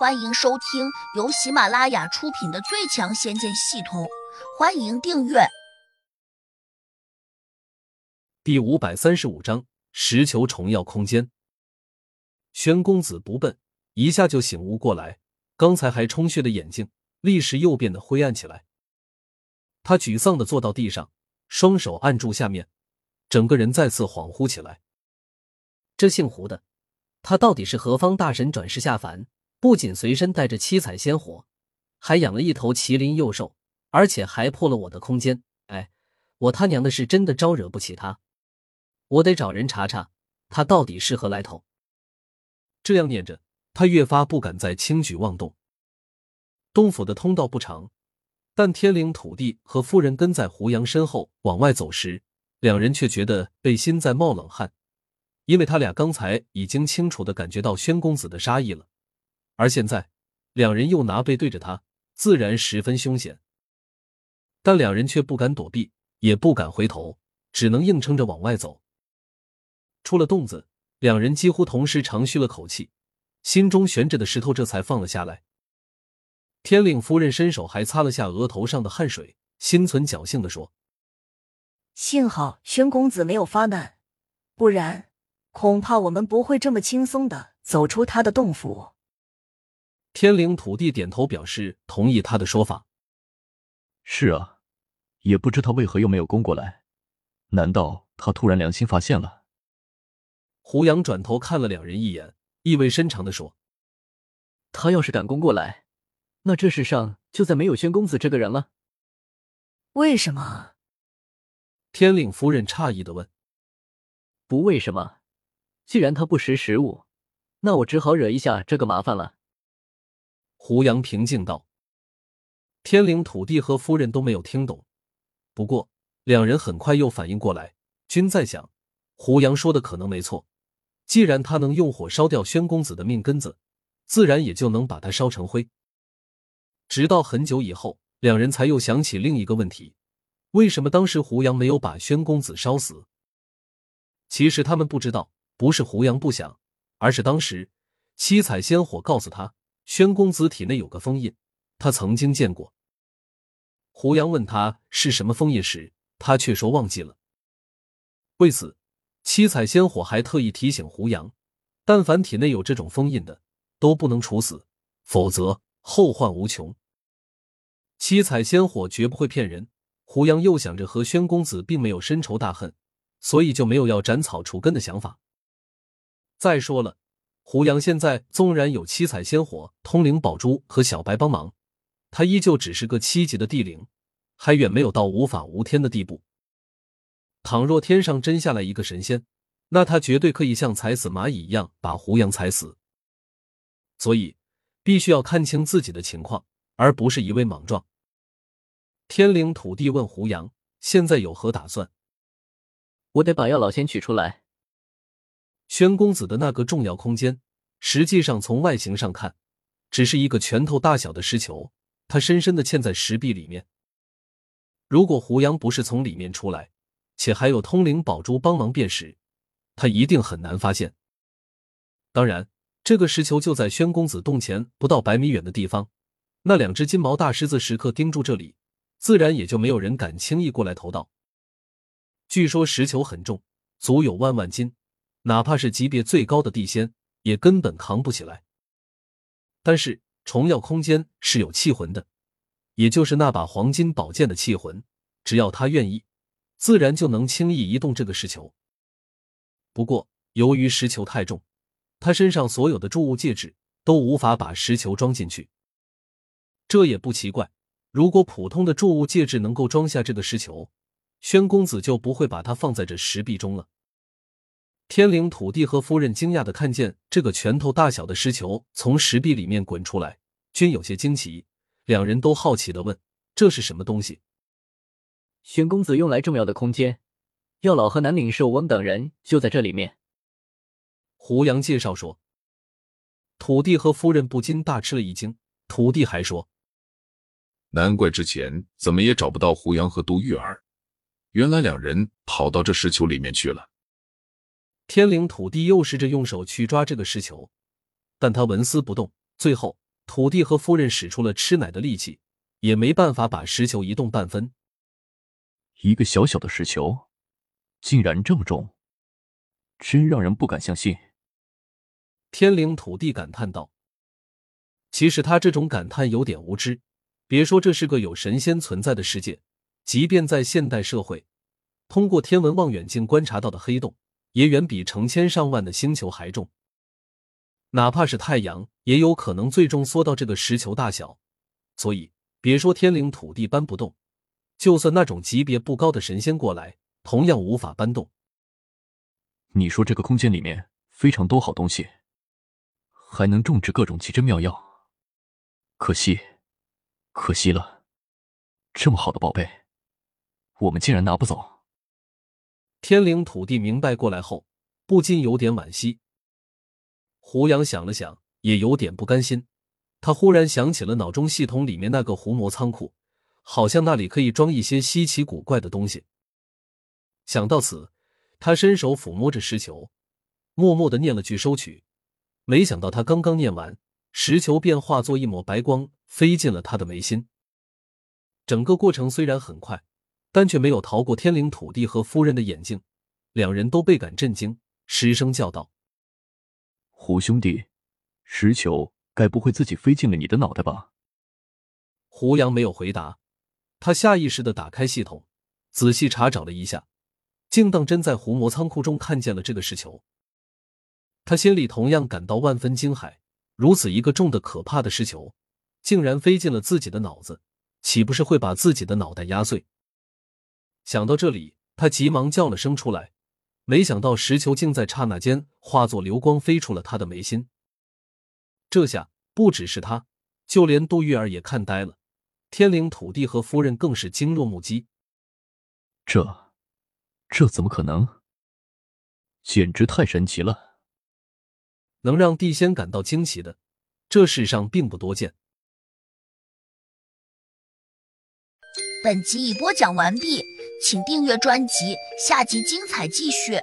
欢迎收听由喜马拉雅出品的《最强仙剑系统》，欢迎订阅。第五百三十五章：石球重耀空间。宣公子不笨，一下就醒悟过来，刚才还充血的眼睛立时又变得灰暗起来。他沮丧的坐到地上，双手按住下面，整个人再次恍惚起来。这姓胡的，他到底是何方大神转世下凡？不仅随身带着七彩仙火，还养了一头麒麟幼兽，而且还破了我的空间。哎，我他娘的是真的招惹不起他！我得找人查查，他到底是何来头。这样念着，他越发不敢再轻举妄动。洞府的通道不长，但天灵土地和夫人跟在胡杨身后往外走时，两人却觉得背心在冒冷汗，因为他俩刚才已经清楚的感觉到宣公子的杀意了。而现在，两人又拿背对着他，自然十分凶险。但两人却不敢躲避，也不敢回头，只能硬撑着往外走。出了洞子，两人几乎同时长吁了口气，心中悬着的石头这才放了下来。天令夫人伸手还擦了下额头上的汗水，心存侥幸的说：“幸好宣公子没有发难，不然恐怕我们不会这么轻松的走出他的洞府。”天灵土地点头表示同意他的说法。是啊，也不知他为何又没有攻过来，难道他突然良心发现了？胡杨转头看了两人一眼，意味深长的说：“他要是敢攻过来，那这世上就再没有宣公子这个人了。”为什么？天令夫人诧异的问：“不为什么？既然他不识时务，那我只好惹一下这个麻烦了。”胡杨平静道：“天灵土地和夫人都没有听懂，不过两人很快又反应过来，均在想，胡杨说的可能没错。既然他能用火烧掉宣公子的命根子，自然也就能把他烧成灰。直到很久以后，两人才又想起另一个问题：为什么当时胡杨没有把宣公子烧死？其实他们不知道，不是胡杨不想，而是当时七彩仙火告诉他。”宣公子体内有个封印，他曾经见过。胡杨问他是什么封印时，他却说忘记了。为此，七彩仙火还特意提醒胡杨，但凡体内有这种封印的，都不能处死，否则后患无穷。七彩仙火绝不会骗人。胡杨又想着和宣公子并没有深仇大恨，所以就没有要斩草除根的想法。再说了。胡杨现在纵然有七彩仙火、通灵宝珠和小白帮忙，他依旧只是个七级的地灵，还远没有到无法无天的地步。倘若天上真下来一个神仙，那他绝对可以像踩死蚂蚁一样把胡杨踩死。所以，必须要看清自己的情况，而不是一味莽撞。天灵土地问胡杨：“现在有何打算？”我得把药老仙取出来。宣公子的那个重要空间，实际上从外形上看，只是一个拳头大小的石球，它深深的嵌在石壁里面。如果胡杨不是从里面出来，且还有通灵宝珠帮忙辨识，他一定很难发现。当然，这个石球就在宣公子洞前不到百米远的地方，那两只金毛大狮子时刻盯住这里，自然也就没有人敢轻易过来偷盗。据说石球很重，足有万万斤。哪怕是级别最高的地仙，也根本扛不起来。但是重耀空间是有气魂的，也就是那把黄金宝剑的气魂，只要他愿意，自然就能轻易移动这个石球。不过由于石球太重，他身上所有的铸物戒指都无法把石球装进去。这也不奇怪，如果普通的铸物戒指能够装下这个石球，宣公子就不会把它放在这石壁中了。天灵土地和夫人惊讶的看见这个拳头大小的石球从石壁里面滚出来，均有些惊奇。两人都好奇的问：“这是什么东西？”玄公子用来重要的空间，药老和南岭寿翁等人就在这里面。胡杨介绍说。土地和夫人不禁大吃了一惊。土地还说：“难怪之前怎么也找不到胡杨和杜玉儿，原来两人跑到这石球里面去了。”天灵土地又试着用手去抓这个石球，但他纹丝不动。最后，土地和夫人使出了吃奶的力气，也没办法把石球移动半分。一个小小的石球，竟然这么重，真让人不敢相信。天灵土地感叹道：“其实他这种感叹有点无知。别说这是个有神仙存在的世界，即便在现代社会，通过天文望远镜观察到的黑洞，也远比成千上万的星球还重。哪怕是太阳，也有可能最终缩到这个石球大小。所以，别说天灵土地搬不动，就算那种级别不高的神仙过来，同样无法搬动。你说这个空间里面非常多好东西。”还能种植各种奇珍妙药，可惜，可惜了，这么好的宝贝，我们竟然拿不走。天灵土地明白过来后，不禁有点惋惜。胡杨想了想，也有点不甘心。他忽然想起了脑中系统里面那个狐魔仓库，好像那里可以装一些稀奇古怪的东西。想到此，他伸手抚摸着石球，默默的念了句“收取”。没想到他刚刚念完，石球便化作一抹白光，飞进了他的眉心。整个过程虽然很快，但却没有逃过天灵土地和夫人的眼睛，两人都倍感震惊，失声叫道：“胡兄弟，石球该不会自己飞进了你的脑袋吧？”胡杨没有回答，他下意识的打开系统，仔细查找了一下，竟当真在胡魔仓库中看见了这个石球。他心里同样感到万分惊骇，如此一个重的可怕的石球，竟然飞进了自己的脑子，岂不是会把自己的脑袋压碎？想到这里，他急忙叫了声出来，没想到石球竟在刹那间化作流光飞出了他的眉心。这下不只是他，就连杜玉儿也看呆了，天灵土地和夫人更是惊若木鸡。这，这怎么可能？简直太神奇了！能让地仙感到惊奇的，这世上并不多见。本集已播讲完毕，请订阅专辑，下集精彩继续。